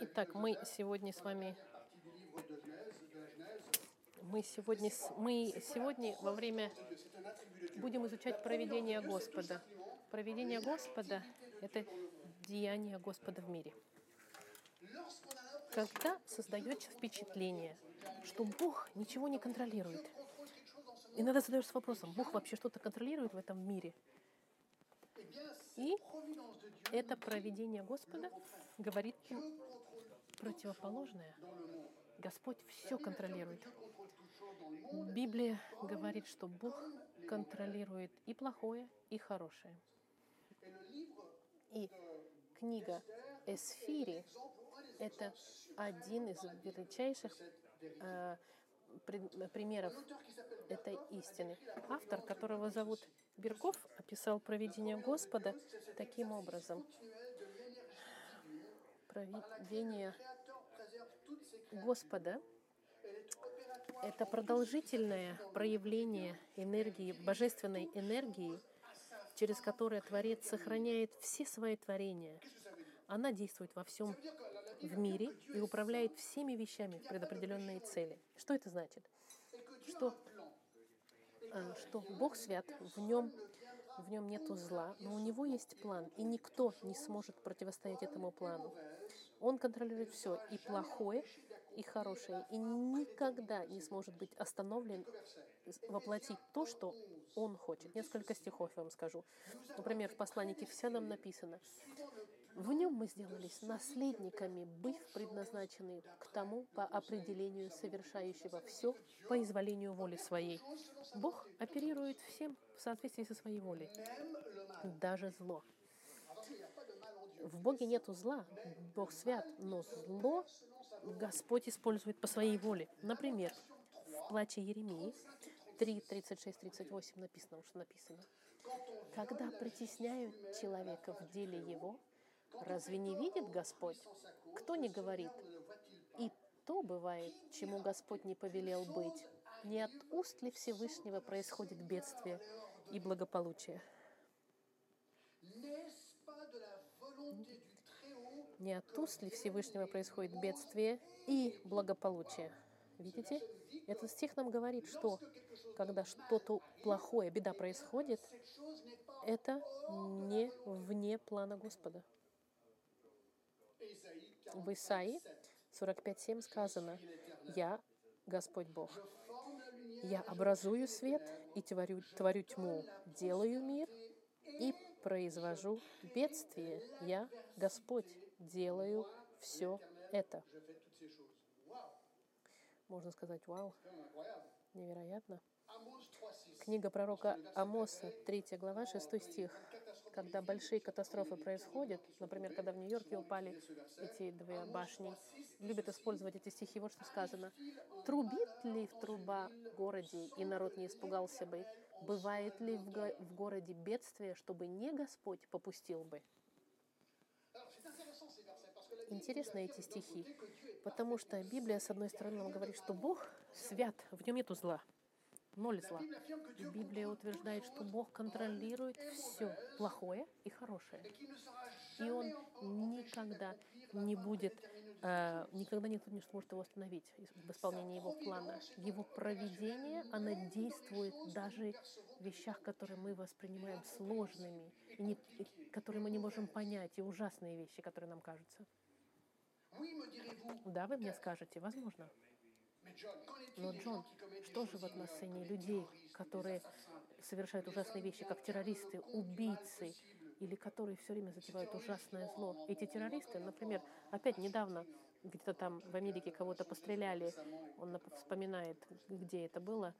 Итак, мы сегодня с вами, мы сегодня, мы сегодня во время будем изучать проведение Господа. Проведение Господа – это деяние Господа в мире. Когда создается впечатление, что Бог ничего не контролирует, иногда задаешься вопросом, Бог вообще что-то контролирует в этом мире? И это проведение Господа говорит противоположное. Господь все контролирует. Библия говорит, что Бог контролирует и плохое, и хорошее. И книга Эсфири это один из величайших э, примеров этой истины. Автор, которого зовут Бирков, описал проведение Господа таким образом. Проведение. Господа это продолжительное проявление энергии, божественной энергии, через которое Творец сохраняет все свои творения. Она действует во всем в мире и управляет всеми вещами в предопределенные цели. Что это значит? Что, что Бог свят, в нем, в нем нету зла, но у него есть план, и никто не сможет противостоять этому плану. Он контролирует все, и плохое, и хорошее, и никогда не сможет быть остановлен воплотить то, что он хочет. Несколько стихов я вам скажу. Например, в послании к Ефесянам написано, «В нем мы сделались наследниками, быв предназначены к тому по определению совершающего все по изволению воли своей». Бог оперирует всем в соответствии со своей волей, даже зло. В Боге нету зла, Бог свят, но зло Господь использует по своей воле. Например, в плаче Еремии 3, 36, 38 написано, уж написано. Когда притесняют человека в деле его, разве не видит Господь? Кто не говорит? И то бывает, чему Господь не повелел быть. Не от уст ли Всевышнего происходит бедствие и благополучие? Не от уст ли Всевышнего происходит бедствие и благополучие? Видите? Этот стих нам говорит, что когда что-то плохое, беда происходит, это не вне плана Господа. В Исаии 45.7 сказано, «Я Господь Бог. Я образую свет и творю, творю тьму, делаю мир и произвожу бедствие. Я Господь, делаю все это». Можно сказать, вау, невероятно. Amos 3.6. Книга пророка Амоса, 3 глава, 6 стих. Когда большие катастрофы происходят, например, когда в Нью-Йорке упали эти две башни, любят использовать эти стихи. Вот что сказано. «Трубит ли в труба городе, и народ не испугался бы? Бывает ли в, го- в городе бедствие, чтобы не Господь попустил бы?» Интересны эти стихи, потому что Библия, с одной стороны, нам говорит, что Бог свят, в нем нету зла, ноль зла. Que Dieu Библия утверждает, что Бог контролирует все плохое и хорошее. И Он никогда не будет, э, никогда никто не сможет его остановить в исполнении Его плана. Его проведение, оно действует даже в вещах, которые мы воспринимаем сложными, и не- и которые мы не можем понять, и ужасные вещи, которые нам кажутся. Да, вы мне скажете, возможно. Но, Джон, что же в отношении людей, которые совершают ужасные вещи, как террористы, убийцы, или которые все время затевают ужасное зло. Эти террористы, например, опять недавно где-то там в Америке кого-то постреляли, он вспоминает, где это было,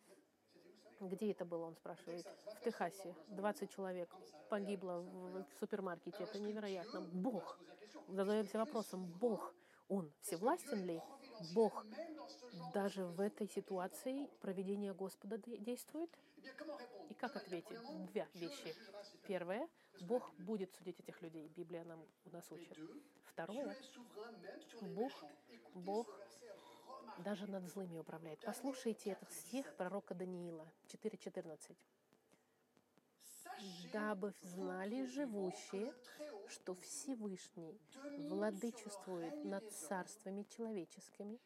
где это было, он спрашивает, в Техасе 20 человек погибло в супермаркете, это невероятно. Бог, задаемся вопросом, Бог, Он всевластен ли? Бог даже в этой ситуации проведение Господа де- действует? И как ответить? Две вещи. Первое, Бог будет судить этих людей. Библия нам у нас учит. Второе, Бог, Бог даже над злыми управляет. Послушайте этот стих пророка Даниила 4.14. дабы знали живущие, что Всевышний владычествует над царствами человеческими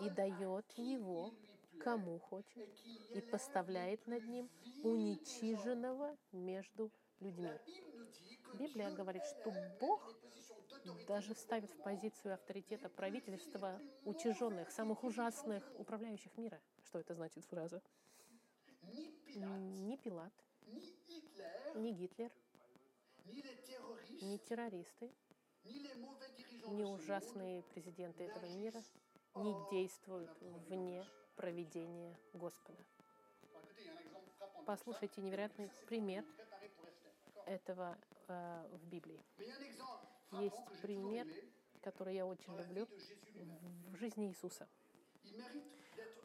и дает его кому хочет и поставляет над ним уничиженного между людьми. Библия говорит, что Бог даже ставит в позицию авторитета правительства учрежденных, самых ужасных управляющих мира. Что это значит фраза? Ни Пилат, ни Гитлер, ни террористы, ни ужасные президенты этого мира не действуют вне проведения Господа. Послушайте невероятный пример этого э, в Библии. Есть пример, который я очень люблю в жизни Иисуса.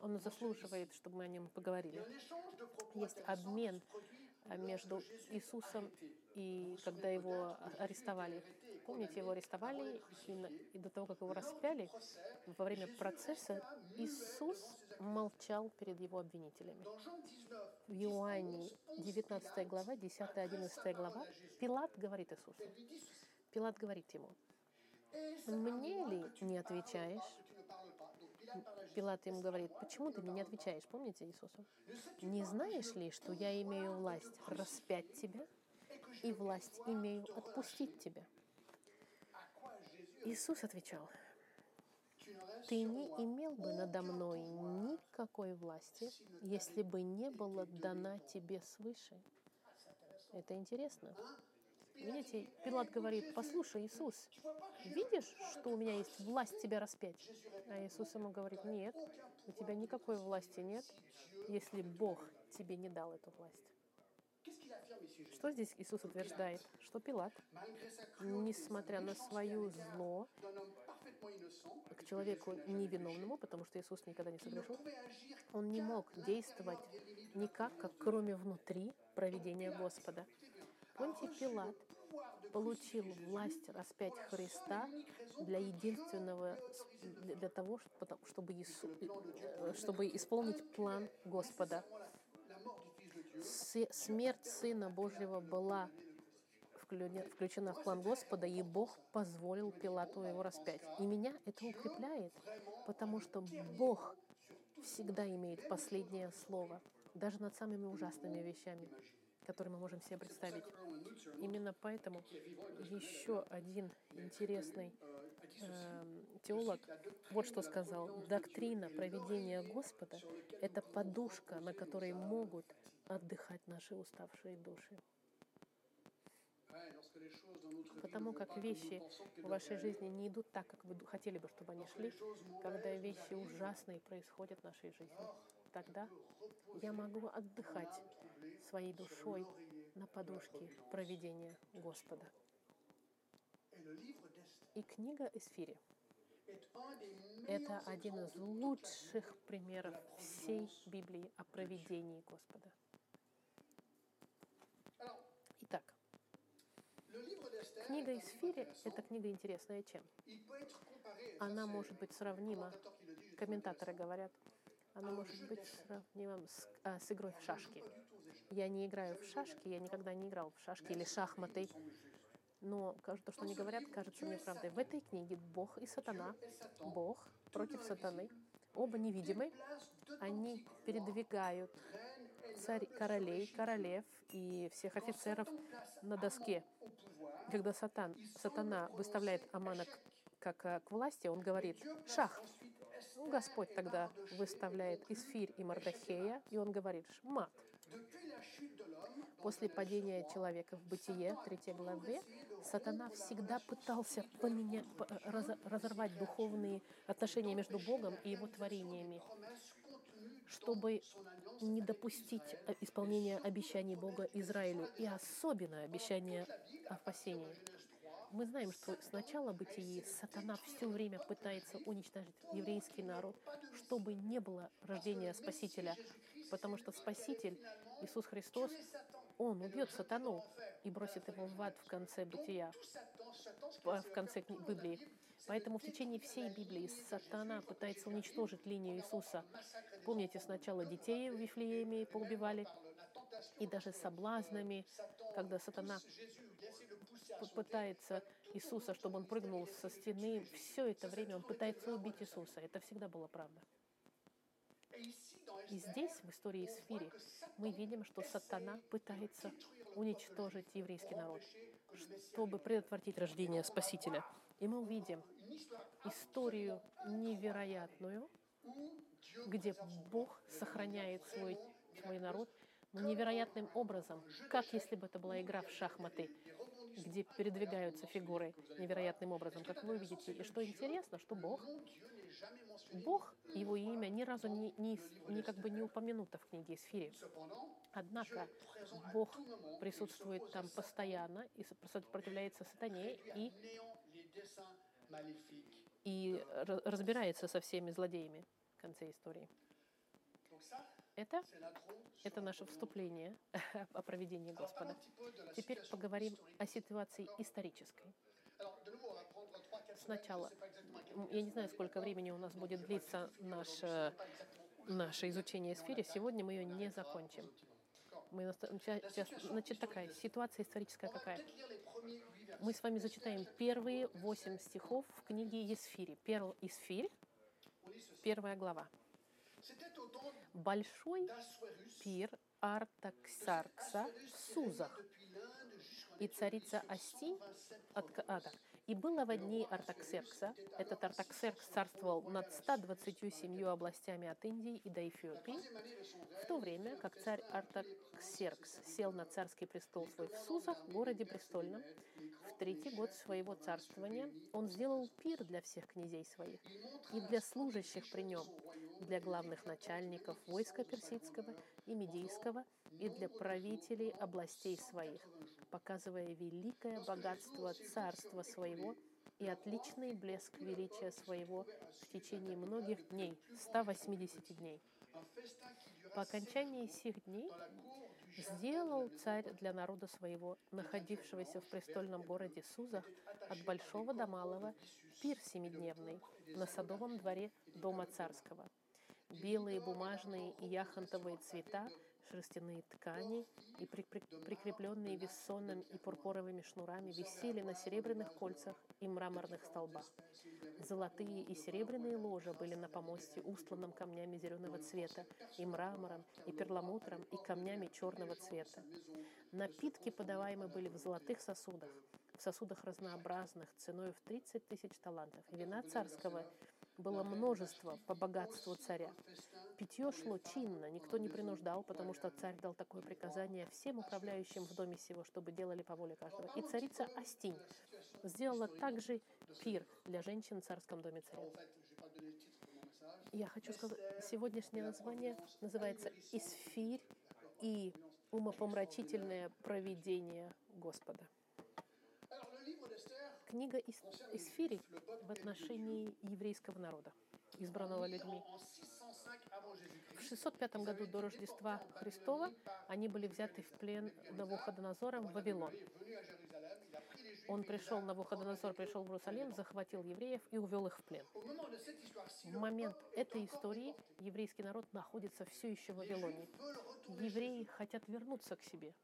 Он заслуживает, чтобы мы о нем поговорили. Есть обмен а, между Иисусом и когда его а- арестовали. Помните, его арестовали, и, до того, как его распяли, во время процесса Иисус молчал перед его обвинителями. Dans Jean 19, В Иоанне 10, 11, 19 Pilate глава, 10-11 глава, Пилат говорит Иисусу. Пилат говорит ему, Мне ли не отвечаешь? Пилат ему говорит, почему ты мне не отвечаешь? Помните Иисусу? Не знаешь ли, что я имею власть распять тебя и власть имею отпустить тебя? Иисус отвечал, ты не имел бы надо мной никакой власти, если бы не было дана тебе свыше. Это интересно. Видите, Пилат говорит, послушай, Иисус, видишь, что у меня есть власть тебя распять? А Иисус ему говорит, нет, у тебя никакой власти нет, если Бог тебе не дал эту власть. Что здесь Иисус утверждает? Что Пилат, несмотря на свое зло к человеку невиновному, потому что Иисус никогда не согрешил, он не мог действовать никак, как кроме внутри проведения Господа. Понтий Пилат получил власть распять Христа для Dieu единственного, для, того, чтобы, Иису- э, чтобы mettre исполнить план Господа. Смерть Сына Божьего была включена в план Господа, и Бог позволил Пилату его распять. И меня это укрепляет, потому что Бог всегда имеет последнее слово, даже над самыми ужасными вещами, которые мы можем себе представить. Именно поэтому еще один интересный эм, теолог вот что сказал. Доктрина проведения Господа — это подушка, на которой могут отдыхать наши уставшие души. Потому как вещи в вашей жизни не идут так, как вы хотели бы, чтобы они шли, когда вещи ужасные происходят в нашей жизни, тогда я могу отдыхать своей душой на подушке проведения Господа. И книга Эсфири — это один из лучших примеров всей Библии о проведении Господа. Итак, книга Эсфири — это книга интересная чем? Она может быть сравнима, комментаторы говорят, она может быть сравнима с, а, с игрой в шашки. Я не играю в шашки, я никогда не играл в шашки или шахматы, но то, что они говорят, кажется мне правдой. В этой книге Бог и сатана, Бог против сатаны, оба невидимы, они передвигают царь, королей, королев и всех офицеров на доске. Когда сатан, сатана выставляет Амана как э, к власти, он говорит «шах». Ну, Господь тогда выставляет Исфирь и Мардахея, и он говорит «мат». После падения человека в Бытие, 3 главе, сатана всегда пытался поменять, по- э, разо- разорвать духовные отношения между Богом и его творениями, чтобы не допустить э, исполнения обещаний Бога Израилю, и особенно обещания о спасении. Мы знаем, что с начала бытии сатана все время пытается уничтожить еврейский народ, чтобы не было рождения Спасителя, потому что Спаситель, Иисус Христос, Он убьет сатану и бросит его в ад в конце бытия, в конце Библии. Поэтому в течение всей Библии сатана пытается уничтожить линию Иисуса. Помните, сначала детей в Вифлееме поубивали, и даже соблазнами, когда сатана пытается Иисуса, чтобы он прыгнул со стены, все это время он пытается убить Иисуса. Это всегда была правда. И здесь, в истории Сфири, мы видим, что сатана пытается уничтожить еврейский народ, чтобы предотвратить рождение Спасителя. И мы увидим историю невероятную, где Бог сохраняет свой, свой народ, невероятным образом, как если бы это была игра в шахматы, где передвигаются фигуры невероятным образом, как вы видите. И что интересно, что Бог, Бог, его имя ни разу не, не, не как бы не упомянуто в книге Эсфири. Однако Бог присутствует там постоянно и сопротивляется сатане и, и ра- разбирается со всеми злодеями в конце истории. Это, это наше вступление о проведении Господа. Теперь поговорим о ситуации исторической. Сначала, я не знаю, сколько времени у нас будет длиться наше, наше изучение сферы. Сегодня мы ее не закончим. Мы значит, такая ситуация историческая какая? Мы с вами зачитаем первые восемь стихов в книге Есфири. Перл Исфирь, первая глава. Большой пир Артаксаркса в Сузах, и царица Астинь отка- а, так. И было во дни Артаксеркса, этот Артаксеркс царствовал над 127 областями от Индии и до Эфиопии, в то время как царь Артаксеркс сел на царский престол свой в Сузах, городе престольном, в третий год своего царствования он сделал пир для всех князей своих и для служащих при нем, для главных начальников войска персидского и медийского и для правителей областей своих, показывая великое богатство царства своего и отличный блеск величия своего в течение многих дней, 180 дней. По окончании сих дней сделал царь для народа своего, находившегося в престольном городе Сузах, от большого до малого, пир семидневный на садовом дворе дома царского. Белые бумажные и яхонтовые цвета, шерстяные ткани и при- при- прикрепленные вессонным и пурпуровыми шнурами висели на серебряных кольцах и мраморных столбах. Золотые и серебряные ложа были на помосте, устланном камнями зеленого цвета, и мрамором, и перламутром, и камнями черного цвета. Напитки подаваемы были в золотых сосудах, в сосудах разнообразных, ценой в 30 тысяч талантов. И вина царского было множество по богатству царя. Питье шло чинно, никто не принуждал, потому что царь дал такое приказание всем управляющим в доме сего, чтобы делали по воле каждого. И царица Астинь сделала также пир для женщин в царском доме царя. Я хочу сказать, сегодняшнее название называется «Исфирь и умопомрачительное провидение Господа». Книга Ис- Исфири в отношении еврейского народа, избранного людьми. В 605 году до Рождества Христова они были взяты в плен Навуходонозором в Вавилон. Он пришел, Навуходонозор пришел в Иерусалим, захватил евреев и увел их в плен. В момент этой истории еврейский народ находится все еще в Вавилоне. Евреи хотят вернуться к себе.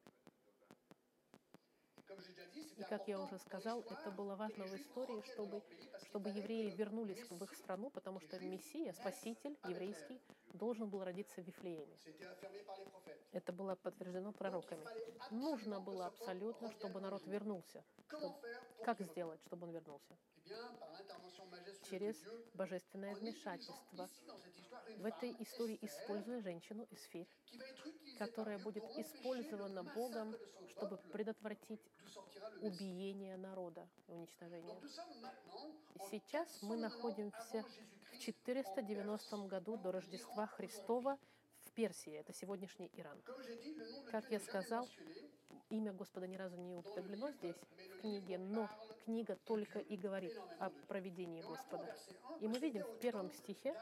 И как я уже сказал, это было важно в истории, чтобы, чтобы евреи вернулись в их страну, потому что Мессия, Спаситель еврейский, должен был родиться в Вифлееме. Это было подтверждено пророками. Нужно было абсолютно, чтобы народ вернулся. Как сделать, чтобы он вернулся? Через божественное вмешательство. В этой истории используя женщину Исфирь, которая будет использована Богом, чтобы предотвратить убиение народа, уничтожение. Сейчас мы находимся в 490 году до Рождества Христова в Персии. Это сегодняшний Иран. Как я сказал, имя Господа ни разу не употреблено здесь, в книге, но книга только и говорит о проведении Господа. И мы видим в первом стихе,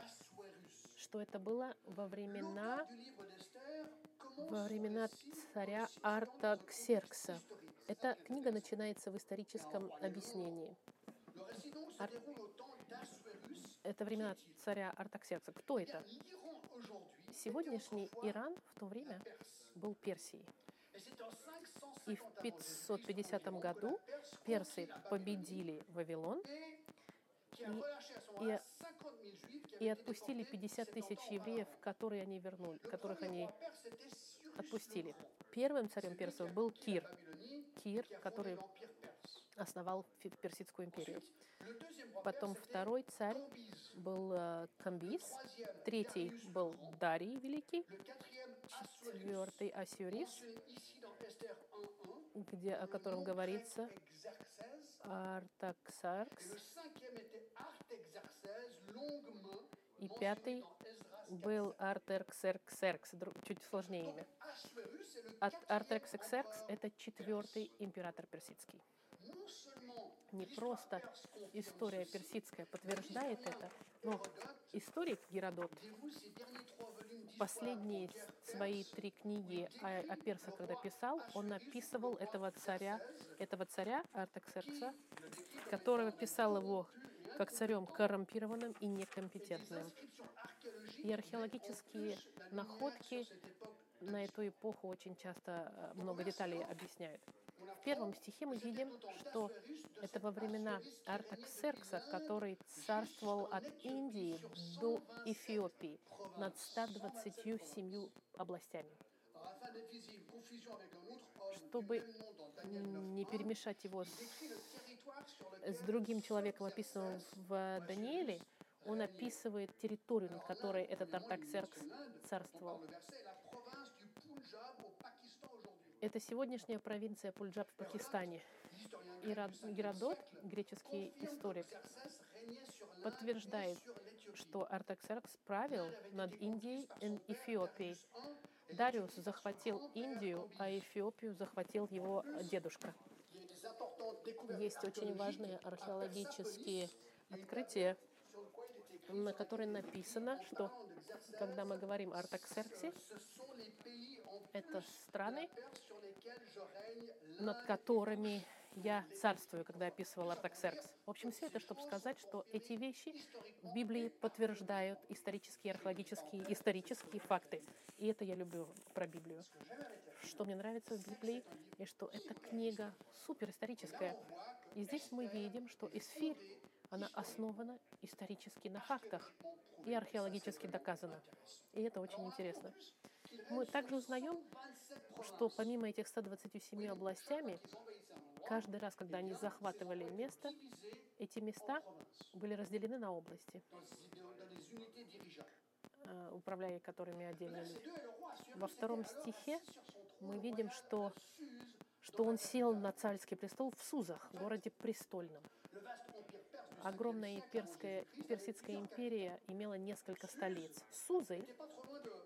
что это было во времена, во времена царя Артаксеркса. Эта книга начинается в историческом объяснении. Ар-. Это времена царя Артаксеркса. Кто это? Сегодняшний Иран в то время был Персией. Et c'est en 550 И в avant Jésus-Christ 550 environ году персы победили Вавилон и- и- moment-là 50 000 juifs qui и avaient été отпустили déportés 50 тысяч 70 ans евреев, которые они вернули, которых они отпустили. Первым царем персов был Кир, Кир, который основал Персидскую империю. Потом второй царь был э, Камбис, третий был. Дарий Великий, четвертый Ассюрис, mentionné ici dans Esther 1.1. где, о котором говорится Артаксаркс, и пятый был 4.7. Артаксерксеркс, дру- чуть сложнее имя. Артаксеркс это четвертый император персидский. Не просто история персидская подтверждает это, но историк Геродот последние свои три книги о, о персах, когда писал, он описывал этого царя, этого царя Артаксеркса, которого писал его как царем коррумпированным и некомпетентным. И археологические находки на эту эпоху очень часто э, много деталей объясняют. В первом стихе мы видим, что это во времена Артаксеркса, который царствовал от Индии до Эфиопии над 127 областями. Homme Чтобы не 9.1, перемешать его с, с другим человеком, описанным в Данииле, он описывает территорию, над которой этот Артаксеркс царствовал. Это сегодняшняя провинция Пульджаб в Пакистане. L'historien И grec Ра- du 5e Геродот, греческий историк, подтверждает, что Артаксеркс правил над Индией и Эфиопией. Дариус захватил Индию, а. Эфиопию захватил его дедушка. Есть очень важные археологические открытия, на которой написано, что когда мы говорим Артаксерксе, это страны, над которыми я царствую, когда описывал Артаксеркс. В общем, все это, чтобы сказать, что эти вещи в Библии подтверждают исторические, археологические, исторические факты. И это я люблю про Библию. Что мне нравится в Библии, и что эта книга суперисторическая. И здесь мы видим, что Эсфирь, она основана исторически на фактах и археологически доказана. И это очень интересно. Мы также узнаем, что помимо этих 127 областями, каждый раз, когда они захватывали место, эти места были разделены на области, э, управляя которыми отдельные Verset люди. 2, le roi Assuérus Во втором стихе мы видим, что, что он сел на царский престол в Сузах, городе престольном. Огромная 5e siècle перская, персидская империя имела несколько столиц. Сузы,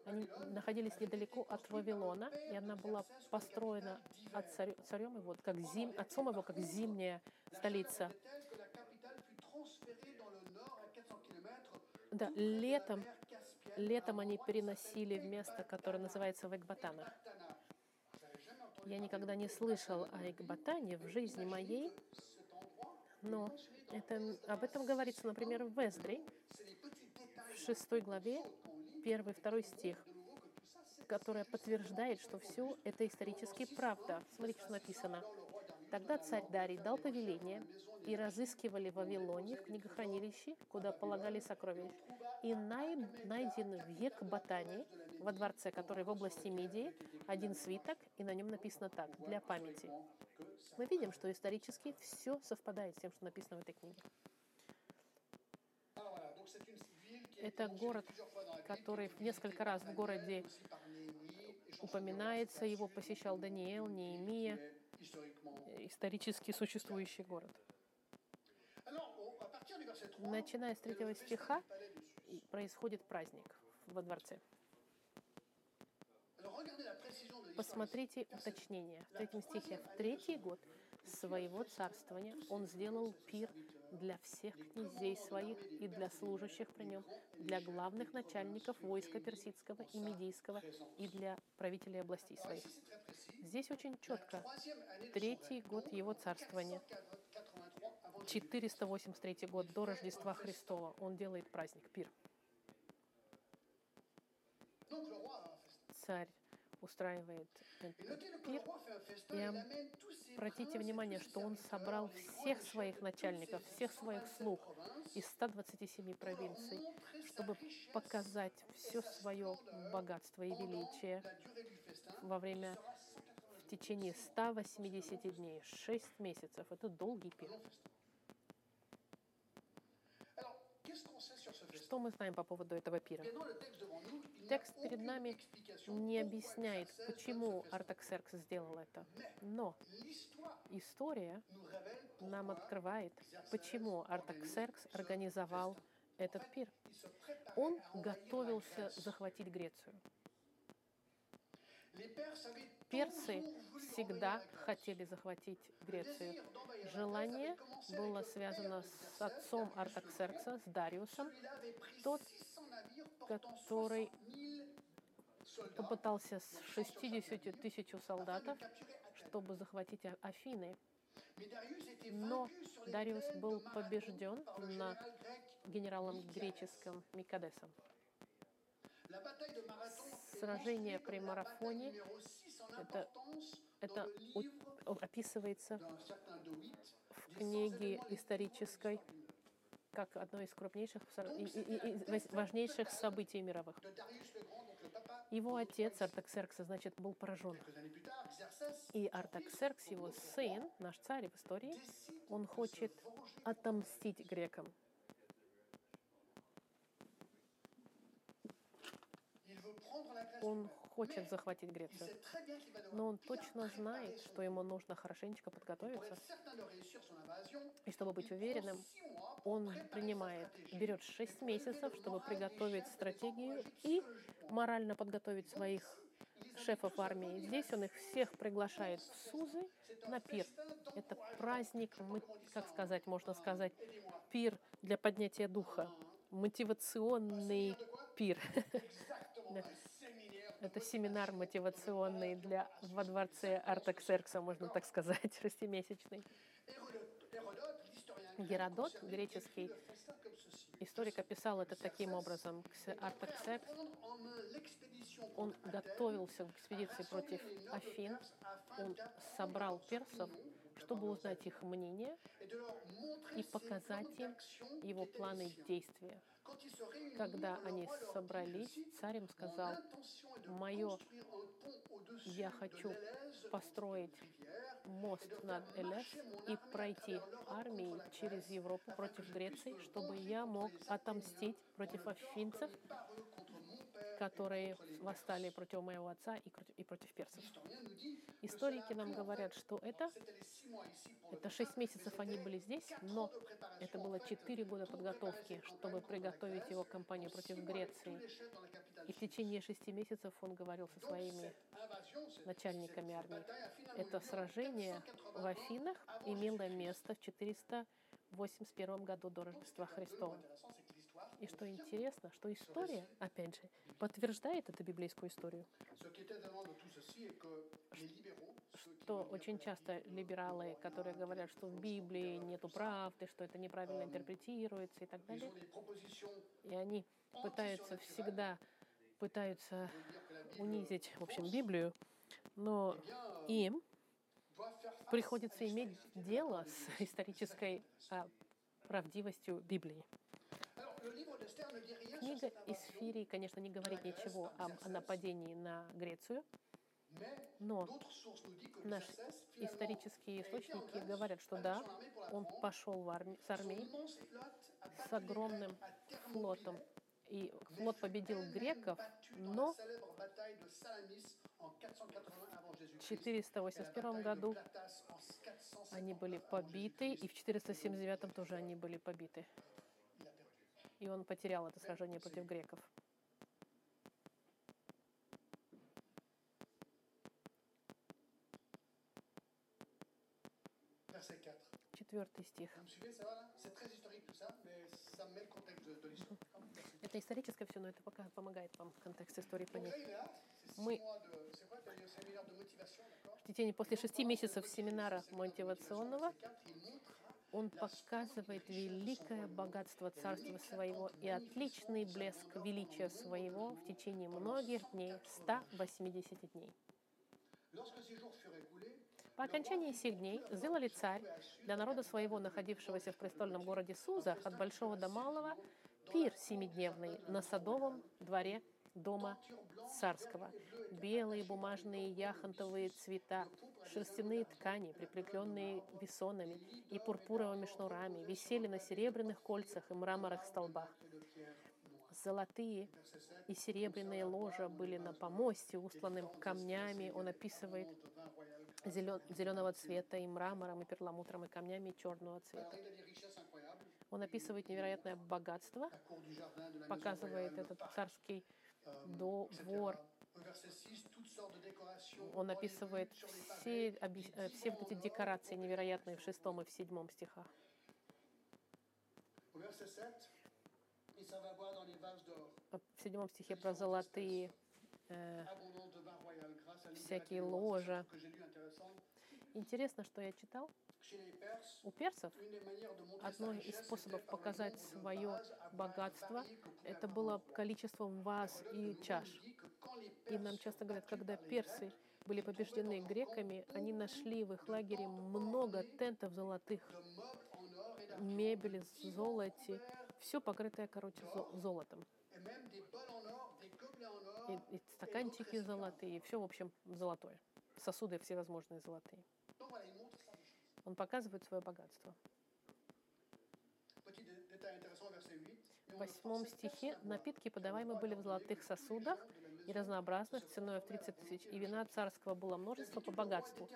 они находились недалеко от Вавилона, и она была построена от царю, царем его, как зим, отцом его, как зимняя столица. était telle que la capitale fut transférée dans le nord à 400 километров Да, летом, летом они переносили в место, которое называется Векбатана. Я никогда не слышал о Экбатане в жизни моей, но это, об этом говорится, например, в Эздре, в шестой главе, qu'on lit первый, второй стих, которая подтверждает, что все это исторически правда. Смотрите, что написано. Тогда царь Дарий дал повеление, и разыскивали в Вавилоне в книгохранилище, куда полагали сокровища, и най- найден в Екбатане, во дворце, который в области Мидии, один свиток, и на нем написано так, для памяти. Мы видим, что исторически все совпадает с тем, что написано в этой книге. Это город, который несколько раз в городе упоминается, его посещал Даниил, Неемия, исторически существующий город. Alors, au- à partir du verset 3, Начиная с третьего стиха происходит праздник во дворце. Посмотрите уточнение. В третьем стихе. В третий год своего царствования он сделал пир для всех князей своих и для служащих при нем, для главных начальников войска персидского и медийского и для правителей областей своих. Здесь очень четко. Третий год его царствования. 483 avant 483 год до Рождества Христова он делает праздник, пир. Царь устраивает пир. И Обратите внимание, что он собрал всех своих начальников, всех своих 127 слуг из 127 pour leur провинций, чтобы показать все свое богатство и величие во время, sera 180 в течение 180 дней, 6 месяцев. Это долгий пир. Что мы знаем по поводу этого пира? Текст перед нами не объясняет, почему. Артаксеркс сделал это. Но история нам открывает, почему Артаксеркс организовал этот пир. Он готовился захватить Грецию. Персы всегда хотели захватить Грецию. Желание было связано с отцом Артаксеркса, с Дариусом, тот, 600 navires portant который 60 000 soldats попытался с 60 тысяч солдатов, чтобы захватить А- Афины. Но Дариус был побежден на генералом греческом Микадесом. Сражение при марафоне bataille numéro 6 en это- Это описывается в des 100 книге исторической как одно из крупнейших и- и- и- важнейших событий мировых. Его отец. Артаксеркс, значит, был поражен. И Артаксеркс, его сын, наш царь в истории, он хочет отомстить грекам. Он хочет захватить Грецию. Но он точно знает, что ему нужно хорошенечко подготовиться. И чтобы быть уверенным, он принимает, берет 6 месяцев, чтобы приготовить стратегию и морально подготовить своих шефов армии. Здесь он их всех приглашает в Сузы на пир. Это праздник, мы- как сказать, можно сказать, пир для поднятия духа, мотивационный пир. Это семинар мотивационный для во дворце Артаксеркса, можно так сказать, шестимесячный. Геродот, греческий историк, описал это таким образом. Кс- Артаксеркс, он готовился к экспедиции против Афин, он собрал персов, чтобы узнать их мнение и показать им его планы действия. Когда они собрались, царь им сказал, intention est de «Моё construire un pont au-dessus я хочу построить мост над Элес и пройти армией через Европу против Греции, чтобы я мог отомстить против афинцев, которые восстали против моего отца и и против персов. Историки нам говорят, что это, это 6 месяцев они были здесь, но это было 4 года подготовки, чтобы приготовить его кампанию против Греции. И в течение шести месяцев он говорил со своими начальниками армии. Это сражение в 481 Афинах имело место в 481 году до Рождества Христова. И что интересно, что история, опять же, подтверждает эту библейскую историю. Что очень часто либералы, которые говорят, что в Библии нету правды, что это неправильно интерпретируется и так далее, и они пытаются всегда пытаются унизить, в общем, Библию, но им приходится иметь дело с исторической а, правдивостью Библии. Книга из Фирии, конечно, не говорит ничего о, нападении на Грецию, но наши исторические источники говорят, что да, он пошел в арми- с армией, с огромным флотом, и флот победил греков, но la célèbre bataille de Salamis en 480 avant в Jésus-Christ. et la 481 bataille de году Platas en 450 они были побиты, и в 479 тоже они были побиты. И он потерял это сражение против греков. Verset 4. Четвертый стих. Это историческое все, но это пока помогает вам в контексте истории понять. Мы- В течение после шести месяцев семинара мотивационного Он показывает великое богатство царства своего и отличный блеск величия своего в течение многих дней, 180 дней. По окончании сих дней сделали царь для народа своего, находившегося в престольном городе Сузах, от большого до малого, пир семидневный на садовом дворе дома царского. Белые бумажные яхонтовые цвета, шерстяные ткани, прикрепленные весонами и пурпуровыми шнурами, висели на серебряных кольцах и мраморных столбах. Золотые и серебряные ложа были на помосте, устланным камнями. Он описывает зелен, зеленого цвета и мрамором, и перламутром, и камнями черного цвета. Он описывает невероятное богатство, показывает этот царский двор. Он описывает все, э, все вот эти декорации невероятные в шестом и в седьмом стихах. В седьмом стихе про золотые э, всякие ложа. Интересно, что я читал. У персов одно из способов показать свое богатство – это было количеством ваз и чаш. И нам часто говорят, когда персы были побеждены греками, они нашли в их лагере много тентов золотых, мебели, золоте, все покрытое, короче, золотом. И, и стаканчики золотые, и все, в общем, золотое. Сосуды всевозможные золотые. Он показывает свое богатство. В восьмом стихе напитки, подаваемые были в золотых сосудах и разнообразных, ценой в 30 тысяч, и вина царского было множество по богатству.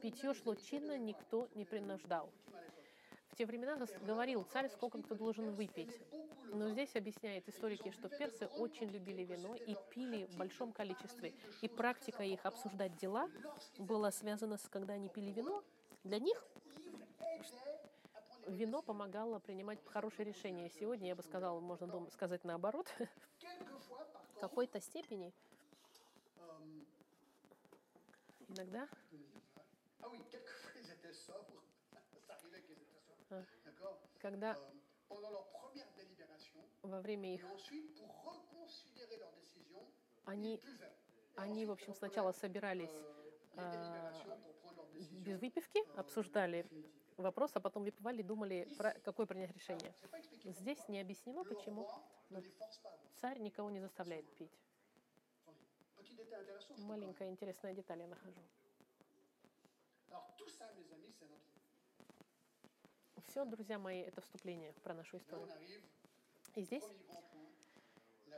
Питье шло чинно, никто не принуждал. В те времена говорил царь, сколько кто должен выпить. Но здесь объясняют историки, что персы очень любили вино и пили в большом количестве. И практика их обсуждать дела была связана с, когда они пили вино, для них вино помогало принимать хорошие решения. Сегодня, я бы сказала, можно сказать наоборот, какой-то степени. Иногда. А, когда во время их они, они, в общем, сначала собирались э, без выпивки, обсуждали вопрос, а потом выпивали и думали, про какое принять решение. Здесь не объяснено, почему, царь никого не заставляет пить. Маленькая интересная деталь я нахожу. Все, друзья мои, это вступление про нашу историю. И здесь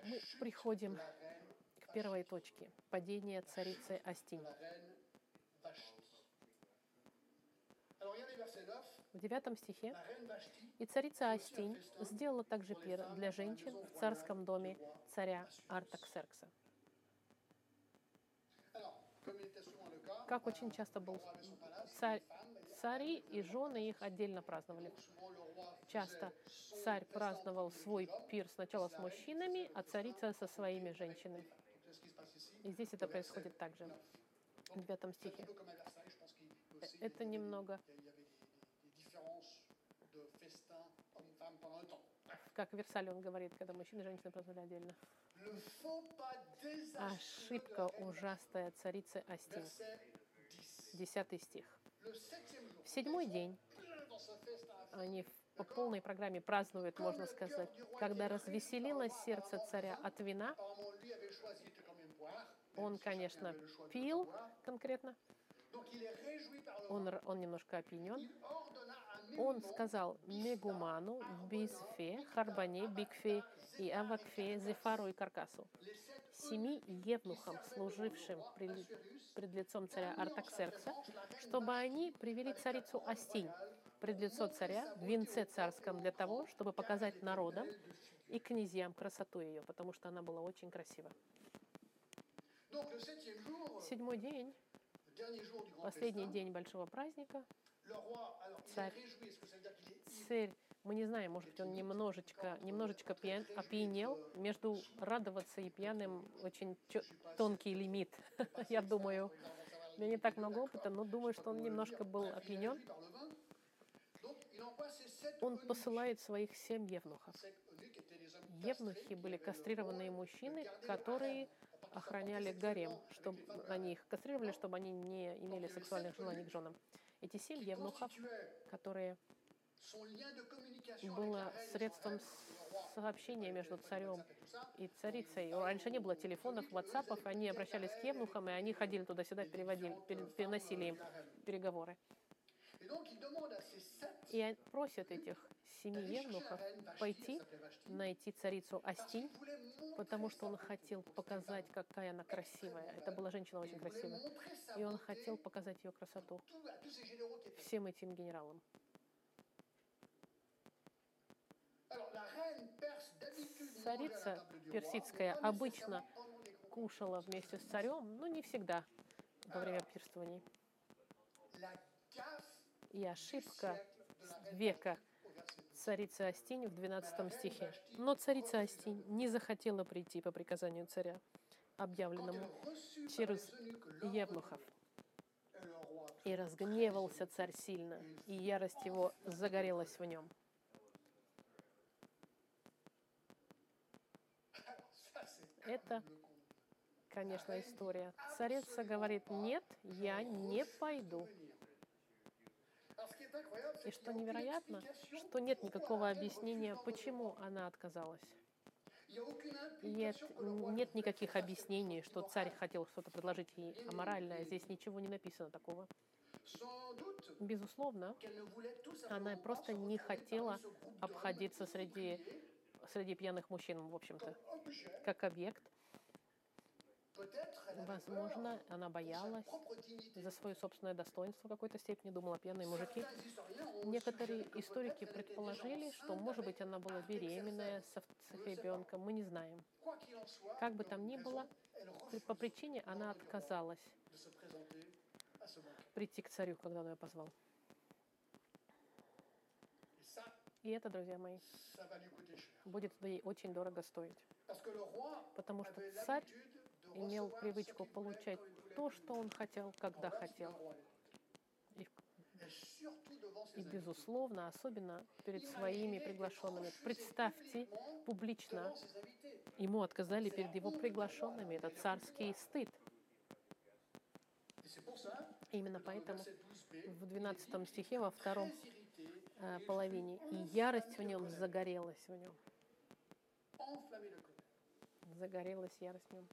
мы приходим к первой точке – падение царицы Астинь. В девятом стихе «И царица Астинь сделала также пир для женщин в царском доме царя Артаксеркса». Как очень часто был царь, цари и жены их отдельно праздновали. Часто царь праздновал свой пир сначала с мужчинами, а царица со своими женщинами. И здесь это происходит также в девятом стихе. Это немного как в Версале он говорит, когда мужчины и женщины праздновали отдельно. Ошибка ужасная царицы Астин. Десятый стих. В седьмой день они по полной программе празднуют, можно сказать, когда развеселилось сердце царя от вина. Он, конечно, пил конкретно. Он, он немножко опьянен. Он сказал Мегуману, Бисфе, Харбане, Бикфе и Авакфе, Зефару и Каркасу, семи евнухам, служившим пред лицом царя Артаксеркса, чтобы они привели царицу Астинь пред лицо царя в венце царском для того, чтобы показать народам и князьям красоту ее, потому что она была очень красива. Седьмой день, последний день большого праздника, царь, царь, мы не знаем, может быть, он немножечко, немножечко пьян, опьянел. Между радоваться и пьяным очень тонкий лимит, я думаю. У меня не так много опыта, но думаю, что он немножко был опьянен. он посылает своих семь евнухов. Евнухи были кастрированные мужчины, которые охраняли гарем, чтобы они их кастрировали, чтобы они не имели сексуальных желаний к женам. Эти семь евнухов, которые было средством сообщения между царем и царицей. Раньше не было телефонов, ватсапов, они обращались к евнухам, и они ходили туда-сюда, переводили, переносили им переговоры. И просят этих семи евнухов пойти найти царицу Астинь, потому что он хотел показать, какая она красивая. Это была женщина очень красивая. И он хотел показать ее красоту всем этим генералам. Царица персидская обычно кушала вместе с царем, но не всегда во время пирствований. И ошибка века царицы Астинь в 12 стихе. Но царица Астинь не захотела прийти по приказанию царя, объявленному через Евнухов. И разгневался царь сильно, и ярость его загорелась в нем. Это, конечно, история. Царица говорит, нет, я не пойду. И что невероятно, что нет никакого объяснения, почему она отказалась. Нет, нет никаких объяснений, что царь хотел что-то предложить ей аморальное. Здесь ничего не написано такого. Безусловно, она просто не хотела обходиться среди, среди пьяных мужчин, в общем-то, как объект. Возможно, она боялась за свое собственное достоинство в какой-то степени, думала пьяные мужики. Некоторые историки предположили, что, может быть, она была беременная с ребенком, мы не знаем. Как бы там ни было, по причине она отказалась прийти к царю, когда он ее позвал. И это, друзья мои, будет ей очень дорого стоить. Потому что царь имел привычку получать то, что он хотел, когда хотел. И, и безусловно, особенно перед своими приглашенными. Представьте публично, ему отказали перед его приглашенными. Это царский стыд. Именно поэтому в 12 стихе, во втором э, половине, и ярость в нем загорелась в нем. Загорелась ярость в нем.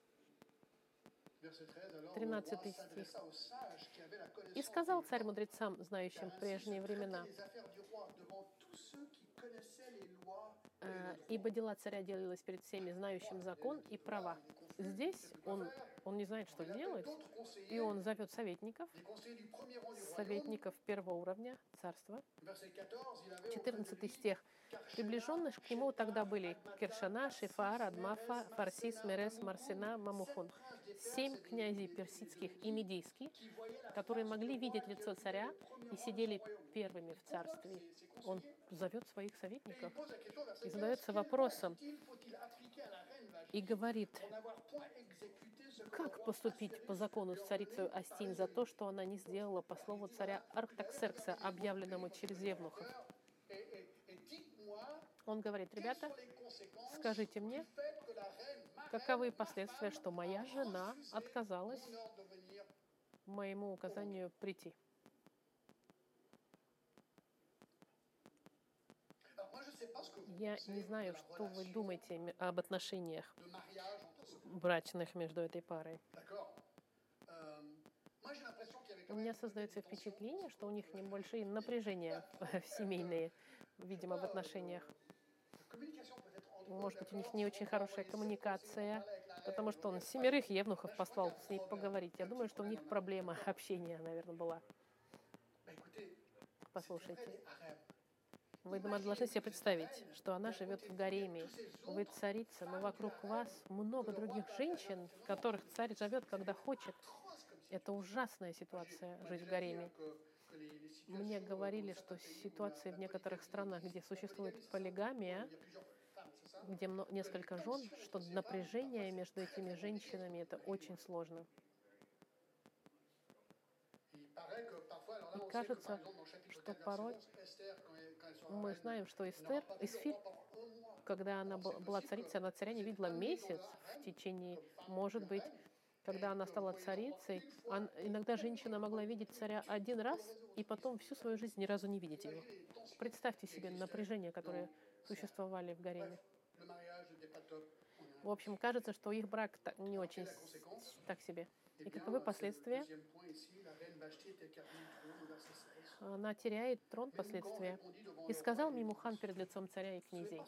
13 стих. «И сказал царь мудрецам, знающим прежние времена, «Э, ибо дела царя делались перед всеми, знающим закон и права. Здесь он, он не знает, что делать, и он зовет советников, советников первого уровня царства. 14 стих. Приближенных к нему тогда были Кершана, Шифар, Адмафа, Фарсис, Мерес, Марсина, Мамухон семь князей персидских и медийских, которые могли видеть лицо царя и сидели первыми в царстве. Он зовет своих советников и задается вопросом и говорит, как поступить по закону с царицей Астин за то, что она не сделала по слову царя Арктаксеркса, объявленному через Евнухов. Он говорит, ребята, скажите мне, Каковы последствия, что моя жена отказалась моему указанию прийти? Я не знаю, что вы думаете об отношениях брачных между этой парой. У меня создается впечатление, что у них небольшие напряжения семейные, видимо, в отношениях может быть, у них не очень хорошая коммуникация, потому что он семерых евнухов послал с ней поговорить. Я думаю, что у них проблема общения, наверное, была. Послушайте, вы должны себе представить, что она живет в гареме. Вы царица, но вокруг вас много других женщин, которых царь живет, когда хочет. Это ужасная ситуация, жить в гареме. Мне говорили, что ситуации в некоторых странах, где существует полигамия, где несколько жен, что напряжение между этими женщинами это очень сложно. И кажется, что порой Мы знаем, что Эстер, Исфирь, когда она была царицей, она царя не видела месяц в течение, может быть, когда она стала царицей, он- иногда женщина могла видеть царя один раз и потом всю свою жизнь ни разу не видеть его. Представьте себе напряжение, которое существовали в гареме. В общем, кажется, что их брак не очень так себе. И каковы последствия? deuxième point ici. La reine Vashti était écartée du trône, au verset 16. Она теряет трон последствия. И сказал Мимухан перед лицом царя и князей,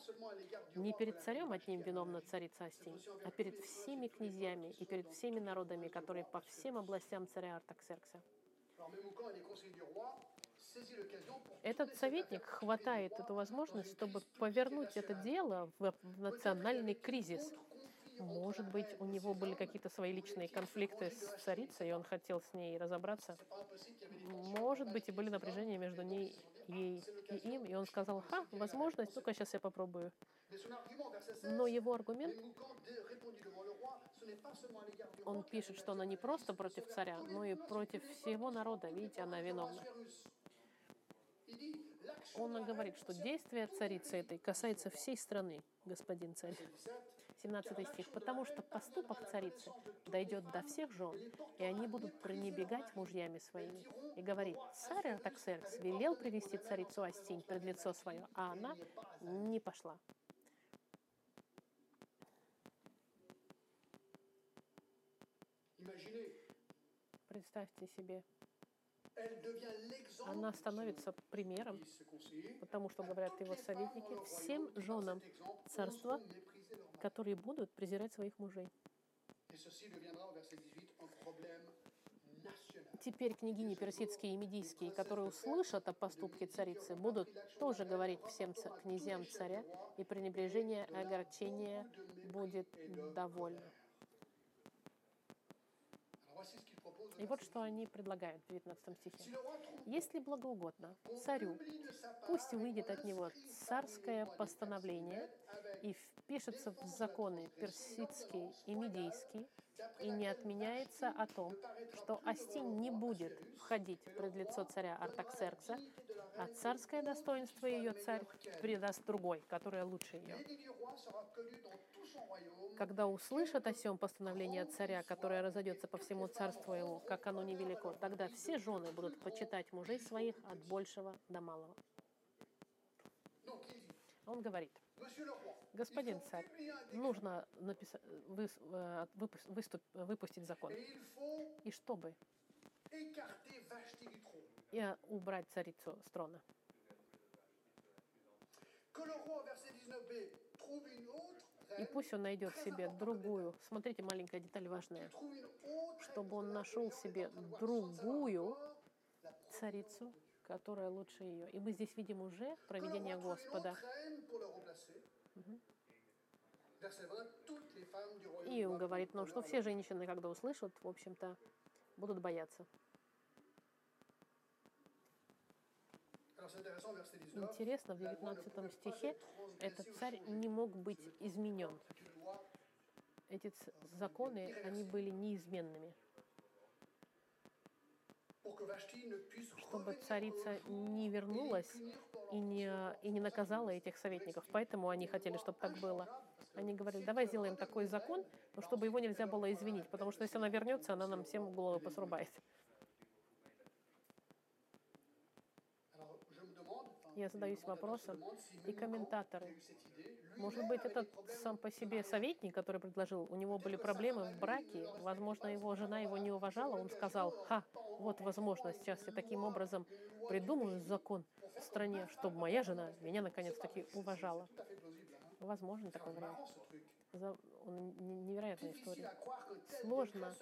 не перед царем одним виновна царица Астинь, а перед всеми князьями и перед всеми народами, которые по всем областям царя Артаксеркса. Этот советник хватает эту возможность, чтобы повернуть это дело в, национальный кризис. Может быть, у него были какие-то свои личные конфликты с царицей, и он хотел с ней разобраться. Может быть, и были напряжения между ней, ей ah, и им, и он сказал, ха, возможность, ну-ка сейчас я попробую. Mais son argument, verset 16, Но его аргумент, он пишет, что она не просто против царя, но и против всего народа. Видите, она виновна. Он говорит, что действие царицы этой касается всей страны, господин царь. Verset 17, 17 стих. «Потому что поступок царицы дойдет до всех жен, и они будут пренебегать мужьями своими». И говорит, царь Артаксеркс велел привести царицу Астинь пред лицо свое, а она не пошла. Представьте себе, она становится примером, потому что говорят его советники, всем женам царства, которые будут презирать своих мужей. Et ceci deviendra au verset 18 un problème national. Теперь княгини персидские и медийские, которые услышат о поступке царицы, будут тоже говорить всем князьям царя, и пренебрежение, огорчение будет довольно. И вот что они предлагают в 19 Si стихе. Если благоугодно царю, пусть выйдет от него царское постановление и впишется в законы персидские и медийские, и не отменяется о том, что Астинь не будет входить пред лицо царя Артаксеркса, а царское достоинство ее царь передаст другой, которая лучше ее. Когда услышат о сем постановление царя, которое разойдется по всему царству его, как оно невелико, тогда все жены будут почитать мужей своих от большего до малого. Он говорит, господин царь, нужно э, выпустить закон. И чтобы и э, убрать царицу с трона. Que le roi, au verset 19b, trouve une autre И пусть он найдет себе другую, смотрите, маленькая деталь важная, чтобы он нашел себе другую царицу, которая лучше ее. И мы здесь видим уже проведение Господа. autre reine pour le remplacer. Verset 20, toutes les femmes du royaume И он говорит нам, prendre что все женщины, когда услышат, в общем-то, будут бояться. Интересно, в la loi ne 19 pouvait pas стихе этот царь не мог быть изменен. Эти законы, они были неизменными. Чтобы царица не вернулась и не, и не наказала этих советников. Поэтому они хотели, чтобы так было. Они говорили, давай сделаем такой закон, но чтобы его нельзя было извинить, потому что если она вернется, она нам всем голову посрубает. Я задаюсь вопросом, и Memucan комментаторы. idée. Может быть, этот сам по себе советник, который предложил, у него были проблемы в браке, возможно, его жена его не уважала, он сказал, ха, вот возможность, сейчас я таким образом придумаю закон в стране, чтобы моя жена меня наконец-таки уважала. Возможно такой вариант. За- он- Невероятная история. Сложно.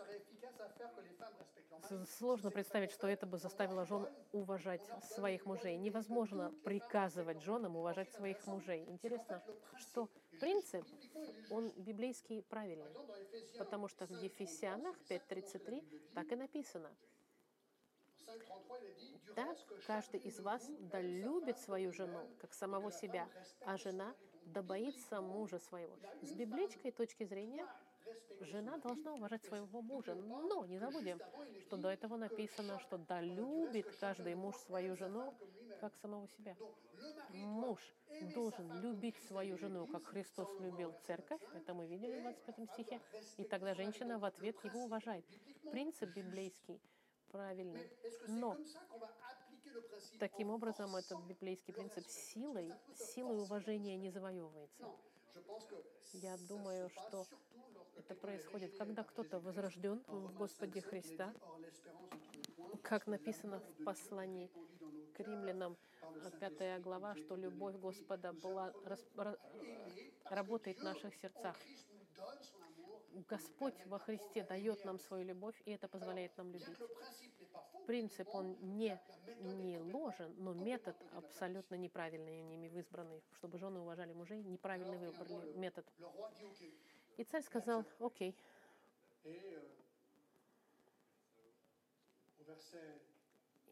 Сложно представить, что это бы заставило жен уважать своих мужей. Невозможно приказывать женам уважать своих мужей. Интересно, что принцип, он библейский правильный. Потому что в Ефесянах 5.33 так и написано. 5.33, il est dit, du Так каждый из вас vous да aime sa любит femme свою жену, как самого себя, а жена. Да боится мужа своего. С библейской точки зрения жена должна уважать своего мужа. Но не забудем, что до этого написано, что да любит каждый муж свою жену, как самого себя. Муж должен любить свою жену, как Христос любил церковь. Это мы видели в 25 стихе. И тогда женщина в ответ его уважает. Принцип библейский правильный. Но таким образом этот библейский принцип силой, силой уважения не завоевывается. Я думаю, что Это происходит, когда кто-то возрожден в Господе 5:5, il est Христа, как написано в послании к римлянам, par le э, Saint-Esprit пятая qui глава, nous est что любовь Господа была, работает в наших сердцах. Господь во Христе дает нам свою любовь, и это позволяет нам любить. Принцип, он не, не ложен, но метод абсолютно неправильный ними избранный, чтобы жены уважали мужей, неправильный выбрали метод. И царь сказал, окей. И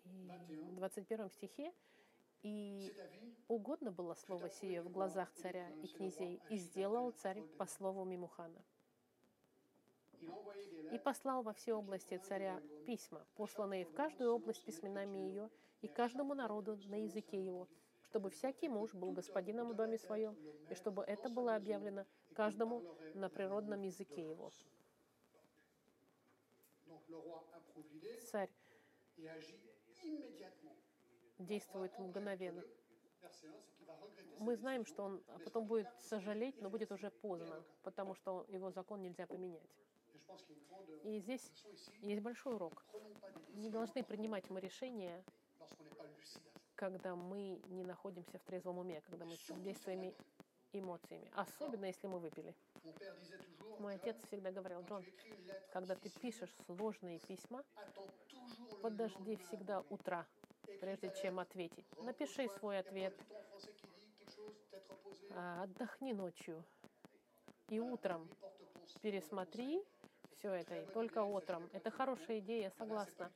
в 21 стихе, и угодно было слово сие в глазах царя и князей, и сделал царь по слову Мимухана. И послал во все области царя письма, посланные в каждую область письменами ее и каждому народу на языке его, чтобы всякий муж был господином в доме своем, и чтобы это было объявлено каждому на природном языке его. Царь действует мгновенно. Verset 1, c'est qu'il va regretter Мы знаем, что он а потом будет сожалеть, но будет уже поздно, потому что его закон нельзя поменять. И здесь есть большой урок. Не должны принимать мы решения, когда мы не находимся в трезвом уме, когда мы своими эмоциями. Особенно, если мы выпили. Мой отец всегда говорил, Джон, когда ты пишешь сложные письма, подожди всегда утра, прежде чем ответить. Напиши свой ответ, а, отдохни ночью. И утром пересмотри все это, и только утром. Это хорошая идея, согласна.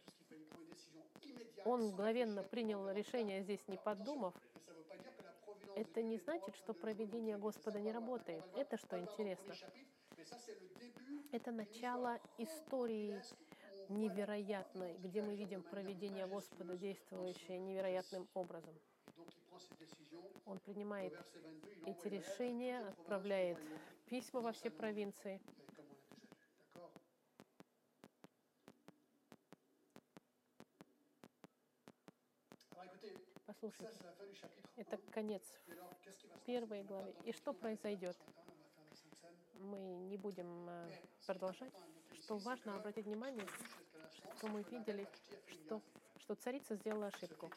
Он мгновенно принял решение здесь, не подумав. Это не значит, что проведение. Господа не работает. Это что интересно. Это начало истории невероятной, где мы видим проведение Господа, действующее невероятным образом. Он принимает verset 22, il эти решения, отправляет письма во все провинции. Ce matin, on va faire la Sainte Seine. Мы не будем э, продолжать. Что важно обратить внимание, что мы видели, что, что царица сделала ошибку,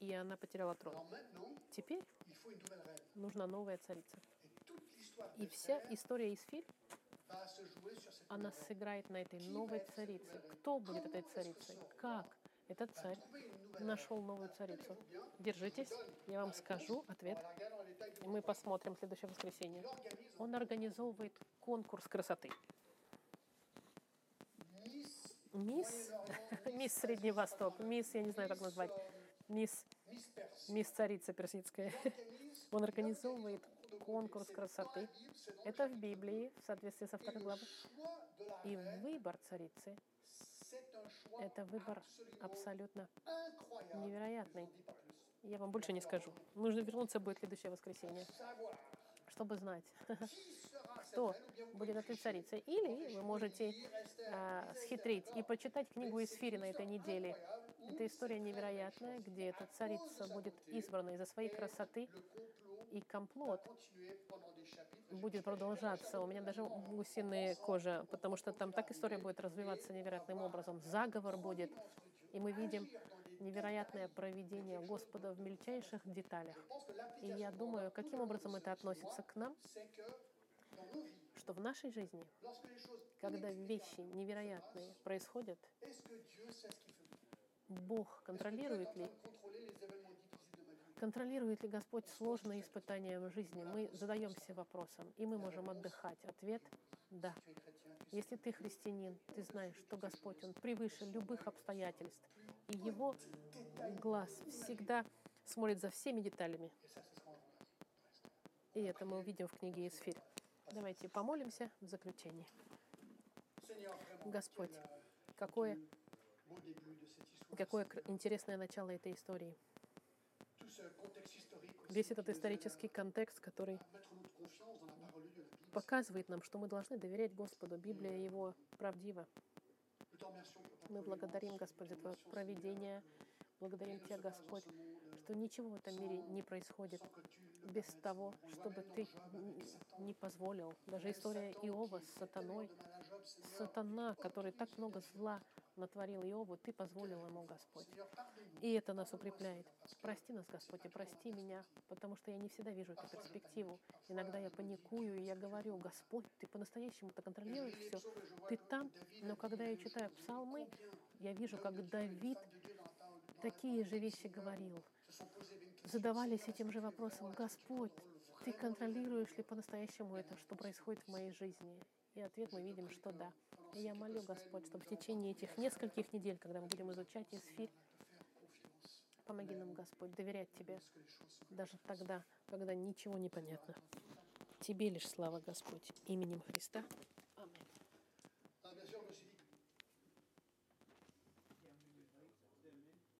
и она потеряла трон. Теперь нужна новая царица. И вся история sur cette она сыграет на этой новой царице. Кто будет этой царицей? Как этот царь нашел новую царицу? Держитесь, я вам скажу ответ. мы посмотрим в следующее воскресенье. Он организовывает конкурс красоты. Мисс, мисс Средний Восток, мисс, я не знаю, как назвать, мисс, мисс царица персидская. Он организовывает конкурс красоты. Это в Библии, в соответствии со второй главой. И выбор царицы это выбор абсолютно невероятный. Я вам больше не скажу. Нужно вернуться будет следующее воскресенье, чтобы знать, кто будет этой царицей. Или вы можете lisez схитрить и почитать книгу из Фири на этой неделе. Это история невероятная, где эта царица будет избрана из-за своей красоты, и комплот будет продолжаться. У меня даже гусиная кожа, потому что там так история будет развиваться невероятным образом. Заговор будет, и мы видим невероятное проведение Господа в мельчайших деталях. И я думаю, каким образом это относится к нам, что в нашей жизни, когда вещи невероятные происходят, Бог контролирует ли Контролирует ли Господь сложные испытания в жизни? Мы задаемся вопросом, и мы можем отдыхать. Ответ – да. Если ты христианин, ты знаешь, что Господь, Он превыше любых обстоятельств, и Его глаз всегда смотрит за всеми деталями. И это мы увидим в книге Исфирь. Давайте помолимся в заключении. Господь, Какое, какое интересное начало этой истории. весь этот исторический контекст, который показывает нам, что мы должны доверять Господу. Библия Его правдива. Мы благодарим. Господь, за Твое провидение. Благодарим Тебя, Господь, что ничего в этом мире не происходит без того, чтобы Ты не позволил. Даже история Иова с сатаной. Сатана, который так много зла натворил Иову, Ты позволил ему, Господь. И это нас укрепляет. Прости нас, Господь, и прости меня, потому что я не всегда вижу эту перспективу. Иногда я паникую, и я говорю, Господь, Ты по-настоящему-то контролируешь все. Ты там, но когда я читаю псалмы, я вижу, как Давид такие же вещи говорил. Задавались этим же вопросом, Господь, Ты контролируешь ли по-настоящему это, что происходит в моей жизни? И ответ мы видим, что да. И я молю, Господь, чтобы в течение этих нескольких недель, когда мы будем изучать Исфирь, помоги нам, Господь, доверять Тебе, даже тогда, когда ничего не понятно. Тебе лишь слава, Господь, именем Христа.